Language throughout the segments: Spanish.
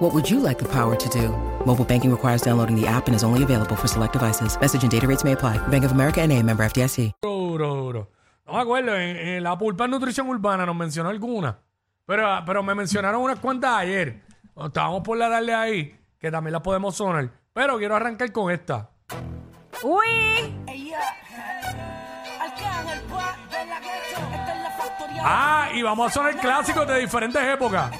What would you like the power to do? Mobile banking requires downloading the app and is only available for select devices. Message and data rates may apply. Bank of America and a member FDIC. Duro, duro, duro. No me acuerdo, en, en la pulpa en nutrición urbana nos mencionó alguna. Pero, pero me mencionaron unas cuantas ayer. Estábamos por la tarde ahí, que también las podemos sonar. Pero quiero arrancar con esta. ¡Uy! Ah, y vamos a sonar clásicos de diferentes épocas.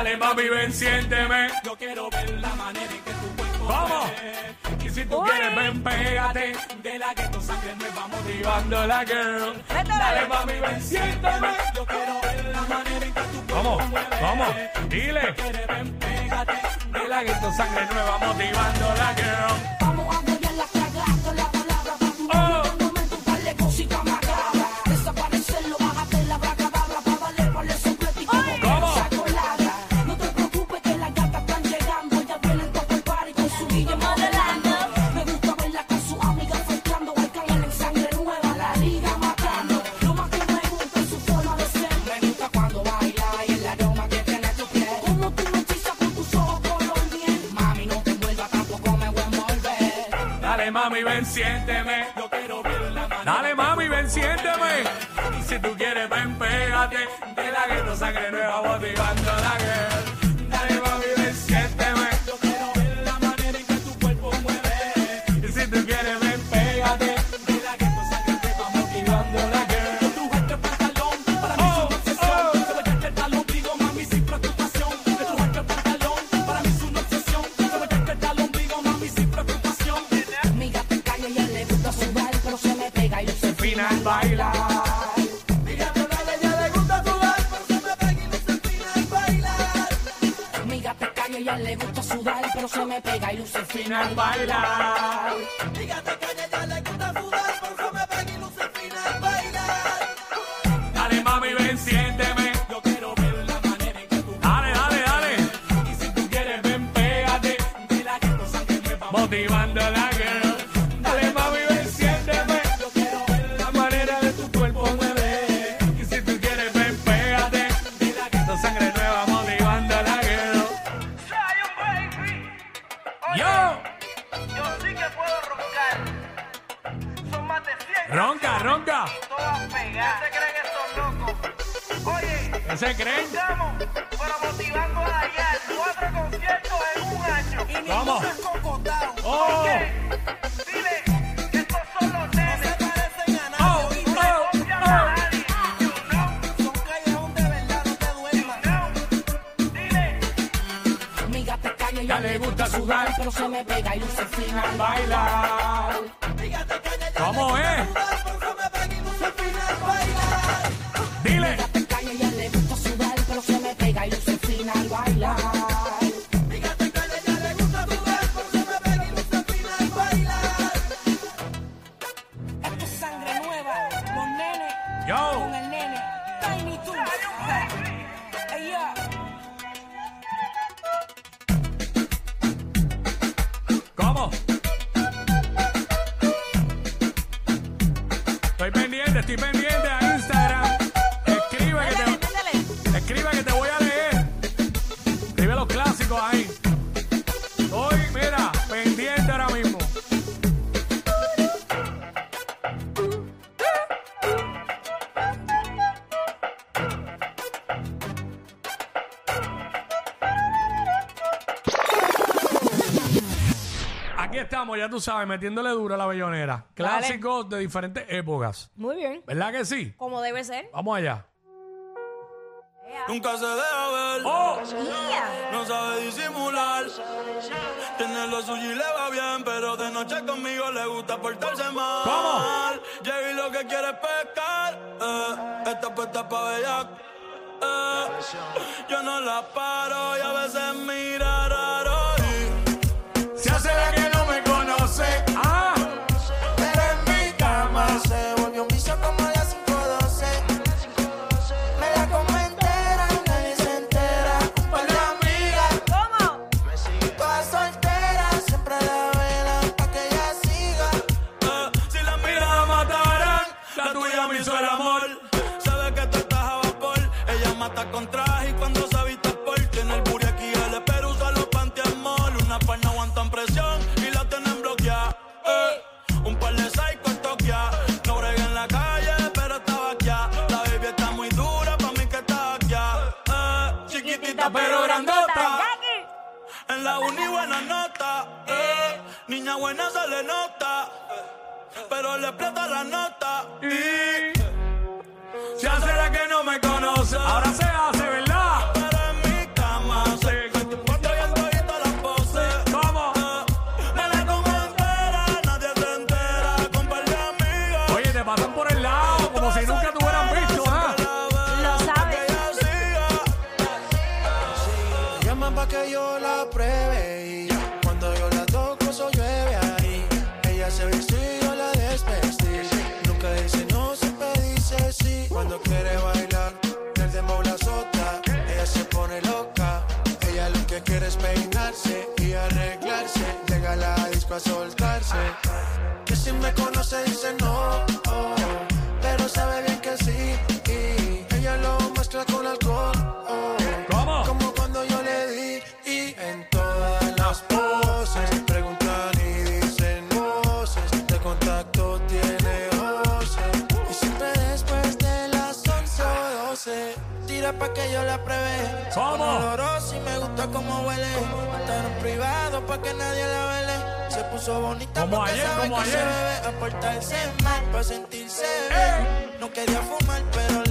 Dale mami, ven, siénteme. Yo quiero ver la manera en que tu cuerpo Vamos. Y si tú Uy. quieres, ven, pégate. De la que tu sangre me va motivando la girl. Dale mami, ven, siénteme. Yo quiero ver la manera en que tu cuerpo Vamos, vamos, dile. ven, pégate. De la que tu sangre me va motivando la girl. Siénteme. Yo quiero ver la manera. Dale mami, ven, siénteme. Y si tú quieres, ven, pégate. De la que tu sangre nueva motivando la girl. 100 ronca, ronca. y todas pegadas. ¿Qué se creen estos locos? Oye, ¿Qué se creen? estamos, pero motivando a. Cuatro conciertos en un año. Y Vamos. ninguno es cocotado. Oh. Oh, oh, oh. le gusta sudar. pero se me pega y luce el final Bailar. ¿Cómo es? Ahí. Estoy, mira, pendiente ahora mismo. Aquí estamos, ya tú sabes, metiéndole duro a la bellonera. Clásicos de diferentes épocas. Muy bien. ¿Verdad que sí? Como debe ser. Vamos allá. Nunca se deja ver, ¡Oh! no sabe disimular. Tiene lo suyo y le va bien, pero de noche conmigo le gusta portarse mal. ¿Cómo? Llegué lo que quiere pescar. Eh, esta puesta pa' bellac. Eh, yo no la paro y a veces mira raro. Una y buena nota, eh. Niña buena se le nota, pero le explota la nota. Y eh. ya será que no me conoce. Ahora se hace, ¿verdad? despeinarse y arreglarse. Llega la disco a soltarse. Que si me conoce dice no, oh, pero sabe bien pa' que yo la pruebe. Oloroso y me gusta como huele. Estar privado pa' que nadie la vele. Se puso bonita como porque ayer, sabe como que ayer. se bebe. A portarse mal pa' sentirse eh. bien. No quería fumar, pero le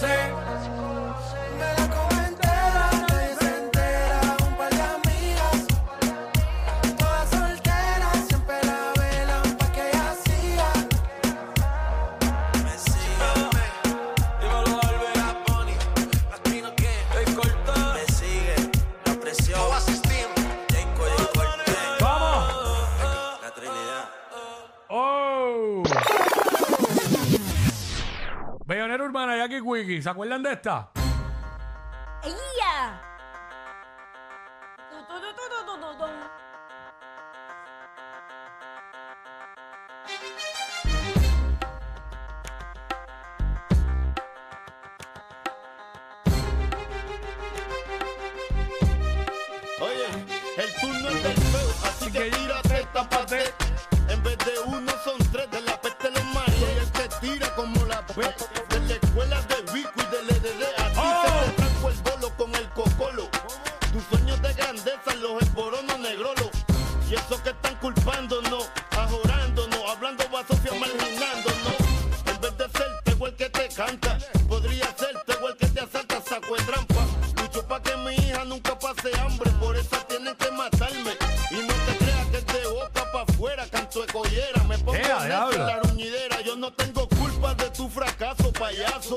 say ¿se acuerdan de esta? Podría hacerte igual que te asalta, saco de trampa. Lucho pa' que mi hija nunca pase hambre, por eso tienen que matarme. Y no te creas que te boca pa' afuera, canto de collera. Me pongo en la ruñidera, yo no tengo culpa de tu fracaso, payaso.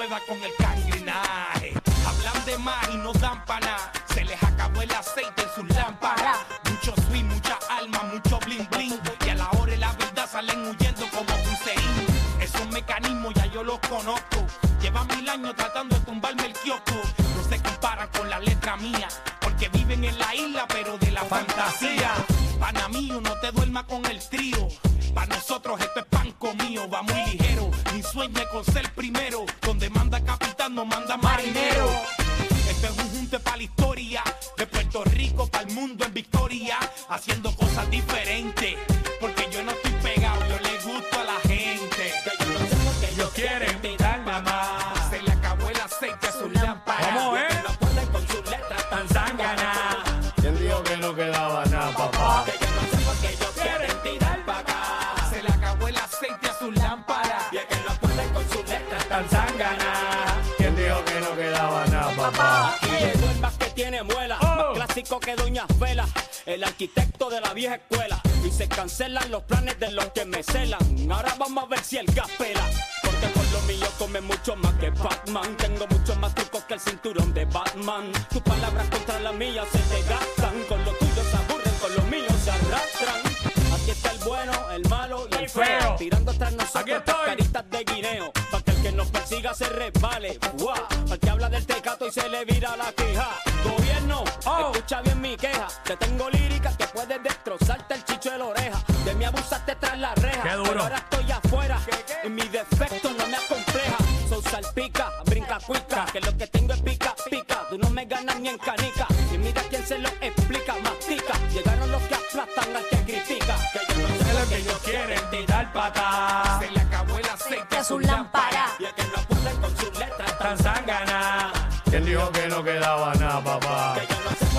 Pueda con el cangrinaje. Hablan de más y no dan pa' nada. Se les acabó el aceite en sus lámparas. Mucho swing, mucha alma, mucho bling bling. Y a la hora de la verdad salen huyendo como Hussein. Esos mecanismos ya yo los conozco. Llevan mil años tratando de tumbarme el kiosco. No se comparan con la letra mía. Porque viven en la isla, pero de la fantasía. Pana mío, no te duermas con el trío. Para nosotros esto es pan comido, va muy ligero. Es con ser primero. Donde manda capitán, no manda marinero. Esto es un junte para la historia. De Puerto Rico para el mundo en victoria. Haciendo cosas diferentes. Porque que Doña Fela, el arquitecto de la vieja escuela. Y se cancelan los planes de los que me celan. Ahora vamos a ver si el gas pela. Porque por lo mío come mucho más que Batman. Tengo mucho más trucos que el cinturón de Batman. Tus palabras contra las mías se te gastan. Con lo tuyo se aburren, con lo mío se arrastran. Aquí está el bueno, el malo y el, feo. Tirando tras nosotros caritas de guineo. Para que el que nos persiga se resbale. Guau. Para que habla del tecato y se le vira la queja. Escucha bien mi queja. Te tengo lírica que puedes destrozarte el chicho de la oreja. De mí abusaste tras la reja. Qué duro. Pero ahora estoy afuera. Y mi defecto no me acompleja. Son salpica, brinca cuica. Que lo que tengo es pica, pica. Tú no me ganas ni en canica. Y mira quién se lo explica, mastica. Llegaron los que aplastan al que critica. Que yo no sé lo que ellos quieren tirar pata. Se le acabó el aceite a su lámpara. Y es que no pueden con sus letras Tan zángana. ¿Quién dijo que no quedaba nada, papá? Que yo no sé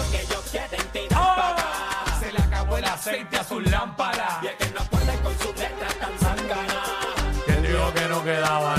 aceite a su lámpara. Y es que no pueden con sus letras tan zanganas. ¿Quién dijo que no quedaba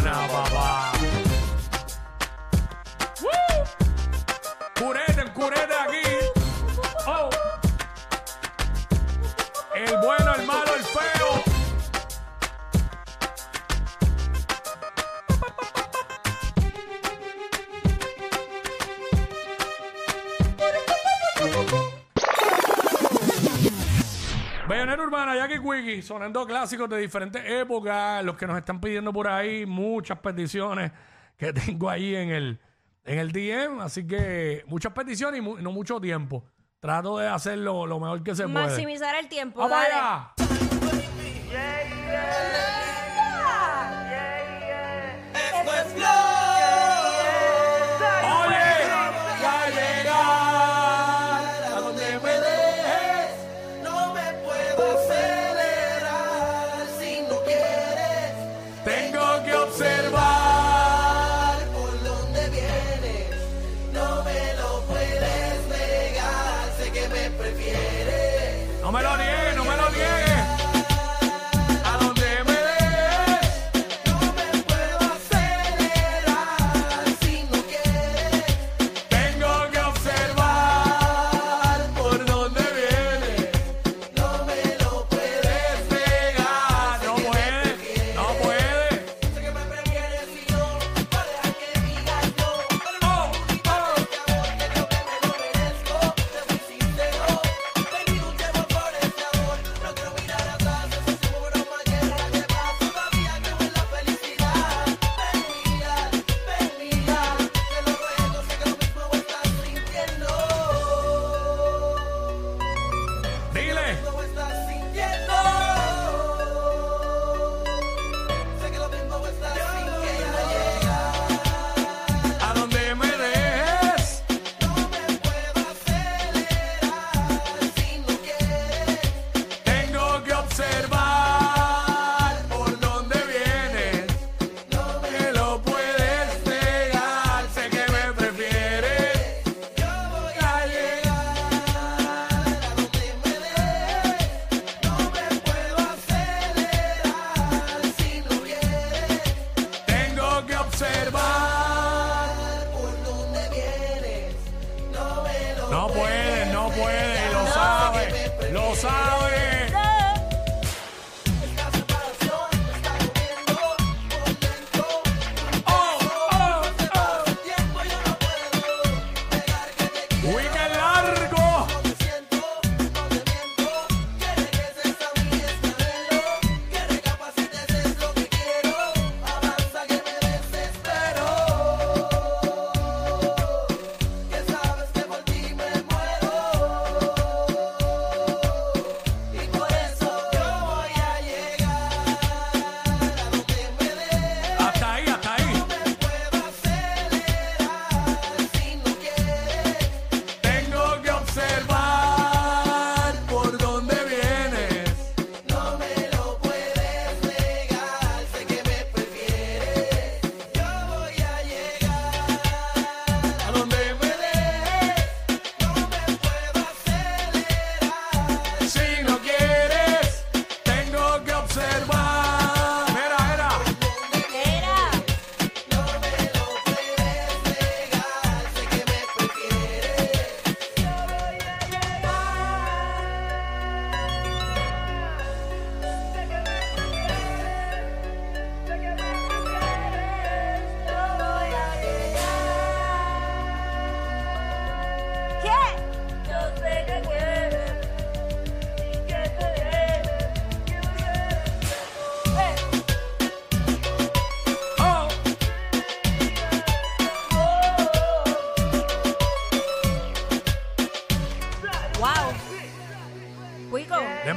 Quickie, sonando clásicos de diferentes épocas, los que nos están pidiendo por ahí, muchas peticiones que tengo ahí en el, en el DM, así que muchas peticiones y mu- no mucho tiempo. Trato de hacerlo lo mejor que se puede. Maximizar el tiempo. ¡Vamos allá! Prefieres. No me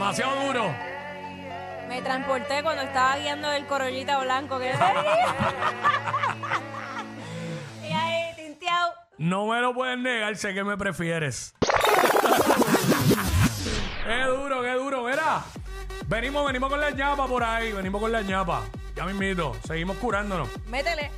Demasiado duro. Me transporté cuando estaba guiando el corollita blanco que Y ahí, tinteado. No me lo puedes negar, sé que me prefieres. qué duro, qué duro, verá. Venimos, venimos con la ñapa por ahí, venimos con la ñapa. Ya me invito, seguimos curándonos. Métele.